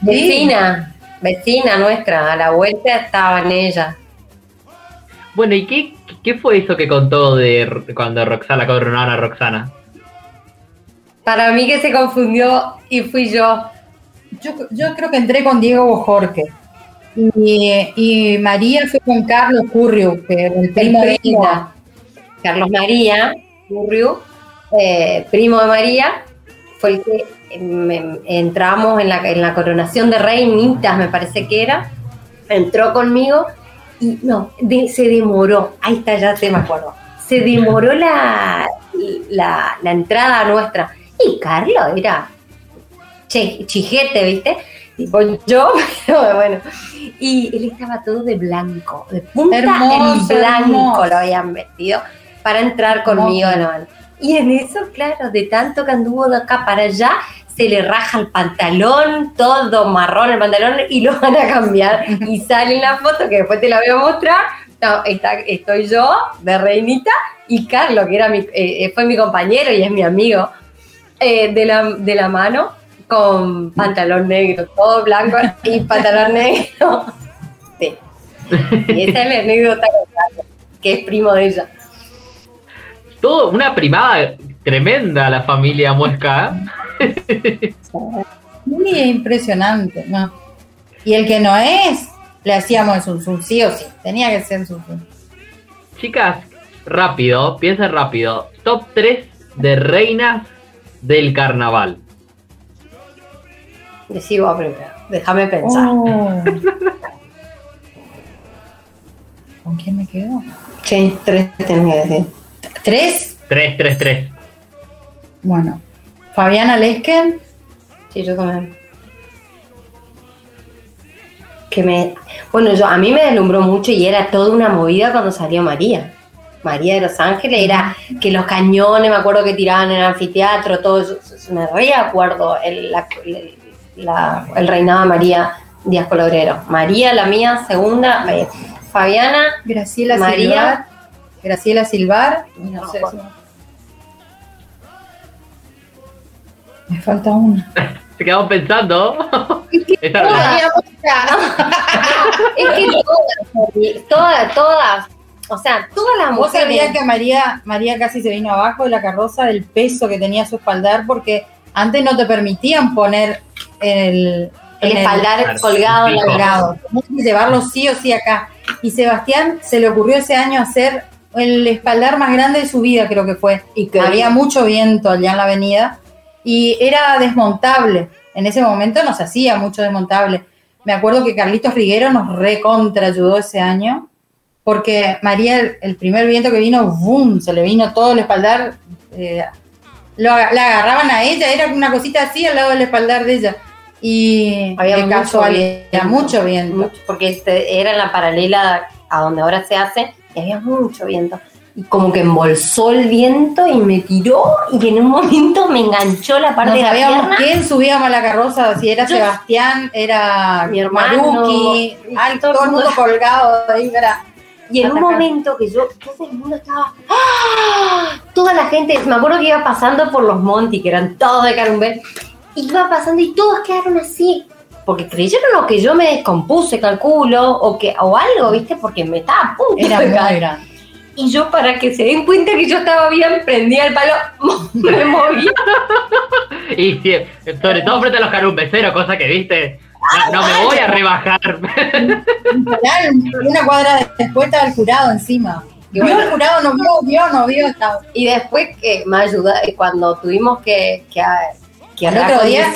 Vecina, vecina nuestra, a la vuelta estaba en ella. Bueno, ¿y qué, qué fue eso que contó de cuando Roxana coronaron a Roxana? Para mí que se confundió y fui yo. Yo, yo creo que entré con Diego Bojorque. Y, y María fue con Carlos Currio, que el primo de primo. ella. Carlos María Urriu, eh, primo de María, fue el que em, entramos en la, en la coronación de reinitas, me parece que era. Entró conmigo y no, de- se demoró. Ahí está, ya te me acuerdo. Se demoró la, la, la entrada nuestra. Y Carlos era che- chijete, ¿viste? Tipo yo, [LAUGHS] pero bueno. Y él estaba todo de blanco, de punta Hermoso, en blanco hermoso. lo habían vestido para entrar conmigo la. Y en eso, claro, de tanto que anduvo de acá para allá, se le raja el pantalón, todo marrón el pantalón, y lo van a cambiar. Y [LAUGHS] sale en la foto, que después te la voy a mostrar. No, está, estoy yo, de reinita, y Carlos, que era mi, eh, fue mi compañero y es mi amigo, eh, de, la, de la mano, con pantalón negro, todo blanco y [LAUGHS] pantalón negro. Sí. Y esa es la anécdota que es primo de ella. Todo una primada tremenda la familia Muesca. ¿eh? [LAUGHS] Muy impresionante, ¿no? Y el que no es, le hacíamos el zum zum, sí o sí. Tenía que ser zum. Chicas, rápido, piensen rápido. Top 3 de reinas del carnaval. Decí vos primero, déjame pensar. Oh. ¿Con quién me quedo? Sí, tres tenés que decir. ¿Tres? 3, 3, 3. Bueno, Fabiana Lesken, Sí, yo también. Que me. Bueno, yo, a mí me deslumbró mucho y era toda una movida cuando salió María. María de los Ángeles era que los cañones, me acuerdo que tiraban en el anfiteatro, todo eso. Me reacuerdo el, la- el, la- el reinado de María Díaz Colobrero. María, la mía, segunda. eh, Fabiana, Graciela María. Graciela Silvar, no No, sé si- Me falta una. [LAUGHS] Se quedamos pensando. Esa era la- es que todas, todas, todas, o sea, todas las Vos sabías mujeres. que María, María casi se vino abajo de la carroza del peso que tenía su espaldar porque antes no te permitían poner el, El en espaldar colgado en la fijo. colgado. Tenías que llevarlo sí o sí acá. Y Sebastián se le ocurrió ese año hacer el espaldar más grande de su vida, creo que fue. Y que Había mucho viento allá en la avenida y era desmontable. En ese momento no se hacía mucho desmontable. Me acuerdo que Carlitos Riguero nos recontra ayudó ese año porque María, el, el primer viento que vino, ¡boom! Se le vino todo el espaldar. eh, lo, la agarraban a ella, era una cosita así al lado del espaldar de ella. Y Había mucho casualidad, viento. mucho viento. mucho, porque este, era la paralela a donde ahora se hace y había mucho viento. Y como que embolsó el viento y me tiró y en un [LAUGHS] momento me enganchó la parte No de la sabíamos pierna. quién subíamos a la carroza, si era Yo- Sebastián, era Mi hermano, Maruki, al- todo todo el mundo colgado ahí, era- Y en un momento que yo, todo el mundo estaba, ¡ah! toda la gente, me acuerdo que iba pasando por los Monti, que eran todos de Carumbel, iba pasando y todos quedaron así, porque creyeron o que yo me descompuse, calculo, o que o algo, ¿viste? Porque me estaba a punto era de muy caer. grande. y yo para que se den cuenta que yo estaba bien, prendía el palo, [LAUGHS] me movía. [LAUGHS] Y sí, sobre todo frente a los carumbeceros, cosa que viste, no, no me voy a rebajar. [LAUGHS] Una cuadra después estaba el jurado encima. Y vio el jurado, no vio, vio, no vio, estaba. Y después que me ayudó, cuando tuvimos que, que, que Al otro, día,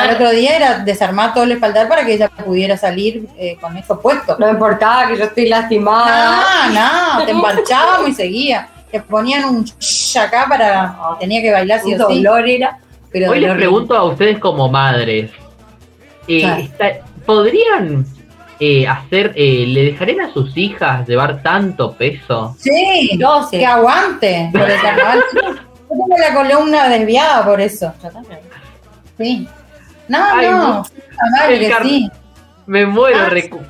al otro día era desarmar todo el espaldar para que ella pudiera salir eh, con eso puesto. no importaba que yo estoy lastimada. No, no, [LAUGHS] te embarchábamos y seguía. Te ponían un acá para. Tenía que bailar un o sí. dolor era. Pero Hoy les dolor- pregunto a ustedes como madres, eh, Claro. está- ¿podrían eh, hacer, eh, le dejarían a sus hijas llevar tanto peso? Sí, Yo sé. que aguante por el. Yo tengo la columna desviada por eso. Sí. No, Ay, no. no. Amable El que car- sí. Me muero, Ah, recu-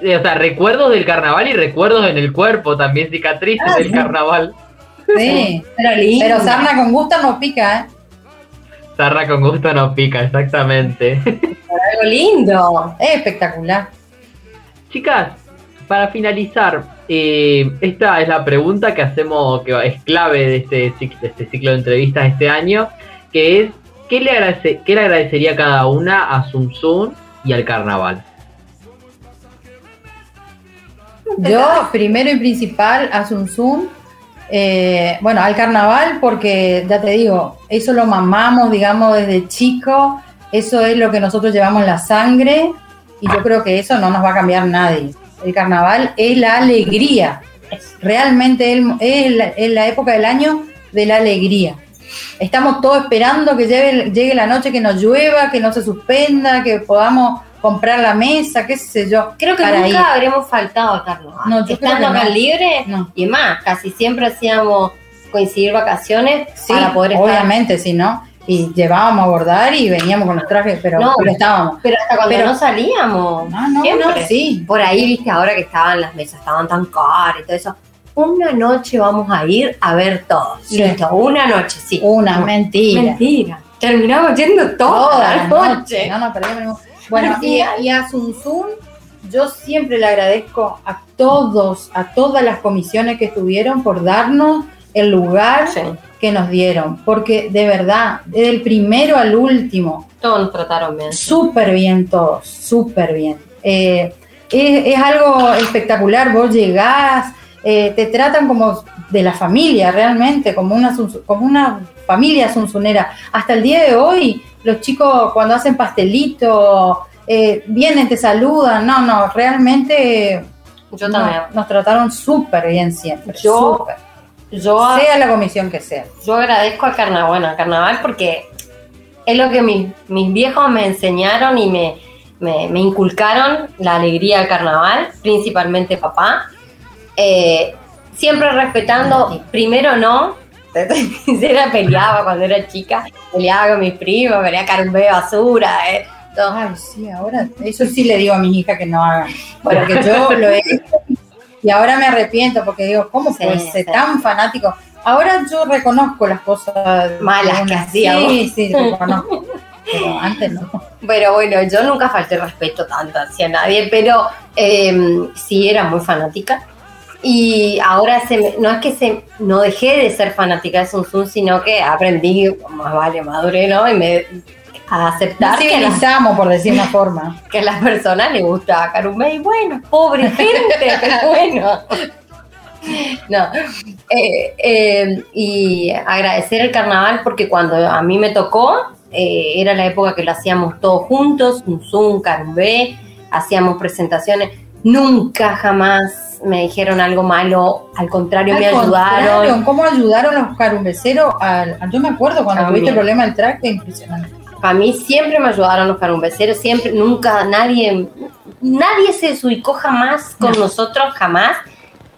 eh, o sea, recuerdos del carnaval y recuerdos en el cuerpo, también cicatrices Ah, del sí. carnaval. Sí. Pero lindo. Pero sarna con gusto no pica, ¿eh? Sarra con gusto no pica, exactamente. [LAUGHS] algo lindo. Es espectacular. Chicas, para finalizar, eh, esta es la pregunta que hacemos, que es clave de este, de este ciclo de entrevistas este año, que es, ¿qué le, agradece- qué le agradecería cada una a Sun Sun y al carnaval? Yo, primero y principal, a Sun Sun, eh, bueno, al carnaval, porque ya te digo, eso lo mamamos, digamos, desde chico, eso es lo que nosotros llevamos la sangre, y yo creo que eso no nos va a cambiar nadie. El carnaval es la alegría, realmente es, es la época del año de la alegría. Estamos todos esperando que llegue, llegue la noche, que nos llueva, que no se suspenda, que podamos comprar la mesa, qué sé yo. Creo que nunca ir. habremos faltado al carnaval. No, Estando acá no. libre No. y más, casi siempre hacíamos coincidir vacaciones Sí, para poder estar. obviamente, si no. Y llevábamos a bordar y veníamos con los trajes, pero, No. pero estábamos. Pero hasta cuando Pero- no salíamos. No, no, siempre. no, sí. Por ahí, viste, ahora que estaban las mesas, estaban tan caras y todo eso. Una noche vamos a ir a ver todos. Sí. Listo, una noche, sí. Una mentira. Mentira. Terminamos yendo toda Toda la noche. No, no, perdimos ningún- Bueno, y, y a Sun Sun, yo siempre le agradezco a todos, a todas las comisiones que estuvieron por darnos el lugar Sí, que nos dieron. Porque de verdad, desde el primero al último, todos nos trataron bien. Súper bien todos, súper bien. Eh, es, es algo espectacular, vos llegás, eh, te tratan como de la familia realmente, como una, como una familia sunsunera. Hasta el día de hoy, los chicos cuando hacen pastelitos, eh, vienen, te saludan, no, no, realmente Yo no- también. nos trataron súper bien siempre. Yo- súper. Yo, sea la comisión que sea. yo agradezco al carnaval, bueno, al carnaval porque es lo que mis, mis viejos me enseñaron y me, me, me inculcaron la alegría del carnaval, principalmente papá. Eh, siempre respetando, primero no, [LAUGHS] sincera, peleaba cuando era chica, peleaba con mis primos, peleaba carumbé de basura, eh, todo. Ay, sí, ahora, eso sí le digo a mis hijas que no hagan. Porque yo lo he hecho y ahora me arrepiento porque digo, ¿cómo Sí, puede ser sí. tan fanático? Ahora yo reconozco las cosas Malas que hacíamos. Sí, sí, reconozco. Pero antes no. Pero bueno, yo nunca falté respeto tanto hacia nadie, pero eh, sí era muy fanática. Y ahora se me- no es que se, no dejé de ser fanática de Sun Tzu, sino que aprendí, más vale, maduré, ¿no? Y me a aceptar Nos que, por decir una forma. [LAUGHS] que a las personas les gusta Karumbe y bueno, pobre gente, [LAUGHS] pero bueno. No, eh, eh, y agradecer el carnaval porque cuando a mí me tocó, eh, era la época que lo hacíamos todos juntos, un Zoom, Carumbé, hacíamos presentaciones, nunca jamás me dijeron algo malo, al contrario me ayudaron. ¿Cómo ayudaron los carumbeceros? Al, al- yo me acuerdo cuando tuviste el problema del track, impresionante. Para mí siempre me ayudaron los carumbeceros, siempre, nunca, nadie, nadie se desubicó jamás con No. nosotros, jamás.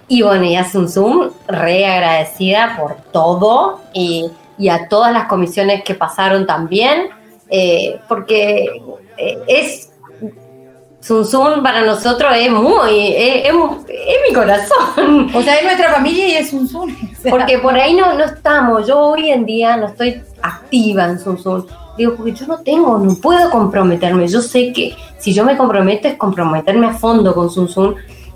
Y bueno, y a Zoom Zoom, re agradecida por todo y, y a todas las comisiones que pasaron también, eh, porque eh, es. Zoom Zoom para nosotros es muy. es, es mi corazón. O sea, es nuestra familia y es un Zoom. O sea, Porque por ahí no, no estamos. Yo hoy en día no estoy activa en Zoom Zoom. Digo, porque yo no tengo, no puedo comprometerme. Yo sé que si yo me comprometo es comprometerme a fondo con Zoom Zoom.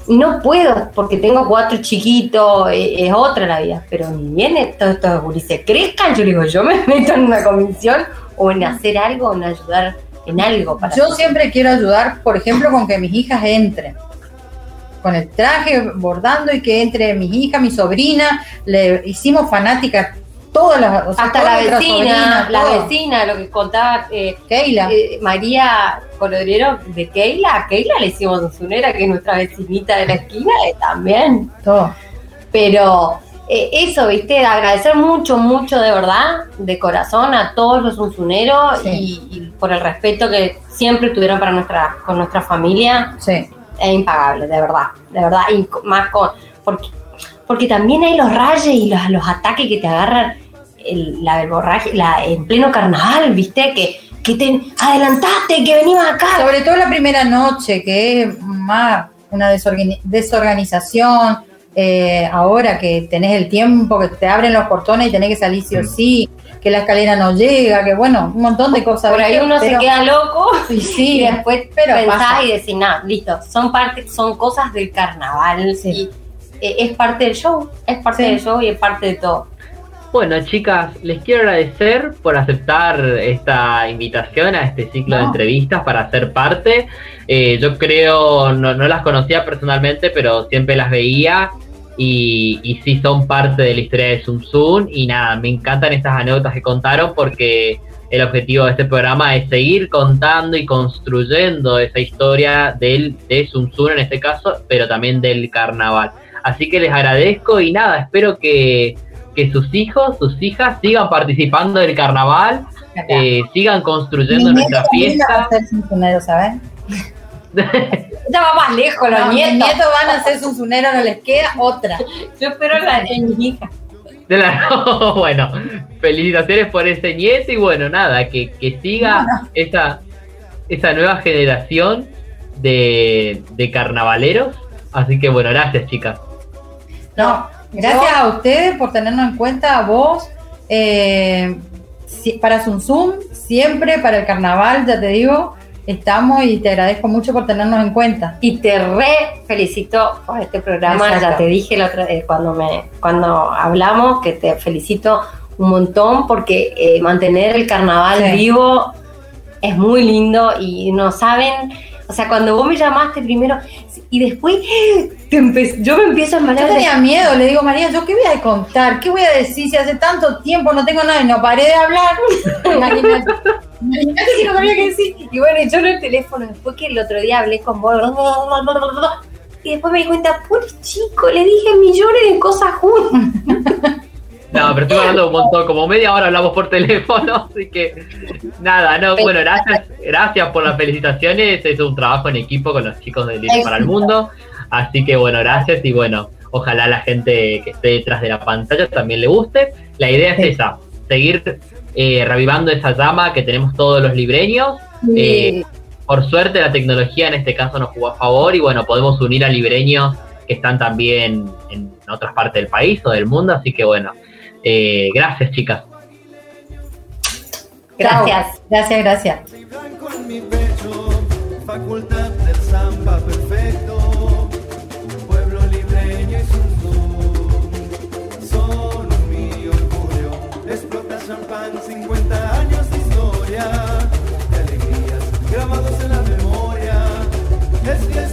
no puedo porque tengo cuatro chiquitos, e- es, otra la vida, pero ni bien estos, estos gurises crezcan, yo digo, yo me meto en una comisión o en hacer algo, en ayudar en algo. Para Yo siempre quiero ayudar, por ejemplo, con que mis hijas entren. Con el traje bordando y que entre mis hijas, mi sobrina. Le hicimos fanáticas todas las. o sea, Hasta todas la vecina, sobrinas, la todo. vecina, lo que contaba eh, Keila. eh, María Colodriero de Keila, Keila le hicimos un Zunera, que es nuestra vecinita de la esquina, eh, también. todo. Pero eh, eso, viste, agradecer mucho, mucho de verdad, de corazón, a todos los unzuneros Sí. y, y por el respeto que siempre tuvieron para nuestra, con nuestra familia, Sí. es impagable, de verdad, de verdad, y más con, porque, porque también hay los rayos y los, los ataques que te agarran el- la verborraje, la, en pleno carnaval, viste, que, que te adelantaste, que venimos acá. Sobre todo la primera noche, que es más una desorgani- desorganización. Eh, ahora que tenés el tiempo, que te abren los portones y tenés que salir sí o sí, que la escalera no llega, que bueno, un montón de cosas. Por ahí ¿viste? uno se queda loco Sí, sí, y después pero pensás pasa. y decís, nada, listo, son parte, son cosas del carnaval Sí. y eh, es parte del show, es parte Sí. del show y es parte de todo. Bueno, chicas, les quiero agradecer por aceptar esta invitación a este ciclo de entrevistas para ser parte. Eh, yo creo, no, no las conocía personalmente, pero siempre las veía y, y sí son parte de la historia de Zum Zum. Y nada, me encantan estas anécdotas que contaron porque el objetivo de este programa es seguir contando y construyendo esa historia del, de Zum Zum en este caso, pero también del carnaval. Así que les agradezco y nada, espero que, que sus hijos, sus hijas sigan participando del carnaval, eh, sigan construyendo Mi nuestra va a fiesta. ser [LAUGHS] va más lejos los No, mis nietos. nietos van a ser zunzuneros, no les queda otra. [LAUGHS] Yo espero la, en mi hija. De la- [LAUGHS] bueno, felicitaciones por ese nieto y bueno, nada, que, que siga esa, esa nueva generación de, de carnavaleros. Así que bueno, gracias chicas. No, gracias a ustedes por tenernos en cuenta, a vos, eh, si- para Zum, siempre para el carnaval, ya te digo, estamos y te agradezco mucho por tenernos en cuenta. Y te re felicito por este programa. Exacto. Ya te dije la otra, eh, cuando me cuando hablamos que te felicito un montón porque eh, mantener el carnaval Sí. vivo es muy lindo y no saben, o sea, cuando vos me llamaste primero y después [GASPS] te yo me empiezo a Yo manejar tenía miedo, le digo, María, ¿yo qué voy a contar? ¿Qué voy a decir si hace tanto tiempo no tengo nada y no paré de hablar? [LAUGHS] Imagínate. Imagínate si no sabía qué decir. Y bueno, yo en el teléfono, después que el otro día hablé con vos, y después me di cuenta, pobre chico, le dije millones de cosas juntas. [LAUGHS] No, pero estoy hablando un montón, como media hora hablamos por teléfono, [LAUGHS] así que nada, no, bueno, gracias, gracias por las felicitaciones, es un trabajo en equipo con los chicos de Líder para el Mundo, así que bueno, gracias y bueno, ojalá la gente que esté detrás de la pantalla también le guste. La idea es esa, seguir eh, revivando esa llama que tenemos todos los libreños. Eh, por suerte la tecnología en este caso nos jugó a favor y bueno, podemos unir a libreños que están también en otras partes del país o del mundo, así que bueno, eh, gracias chicas. Gracias. Chao. Gracias, gracias. Facultad del samba Hep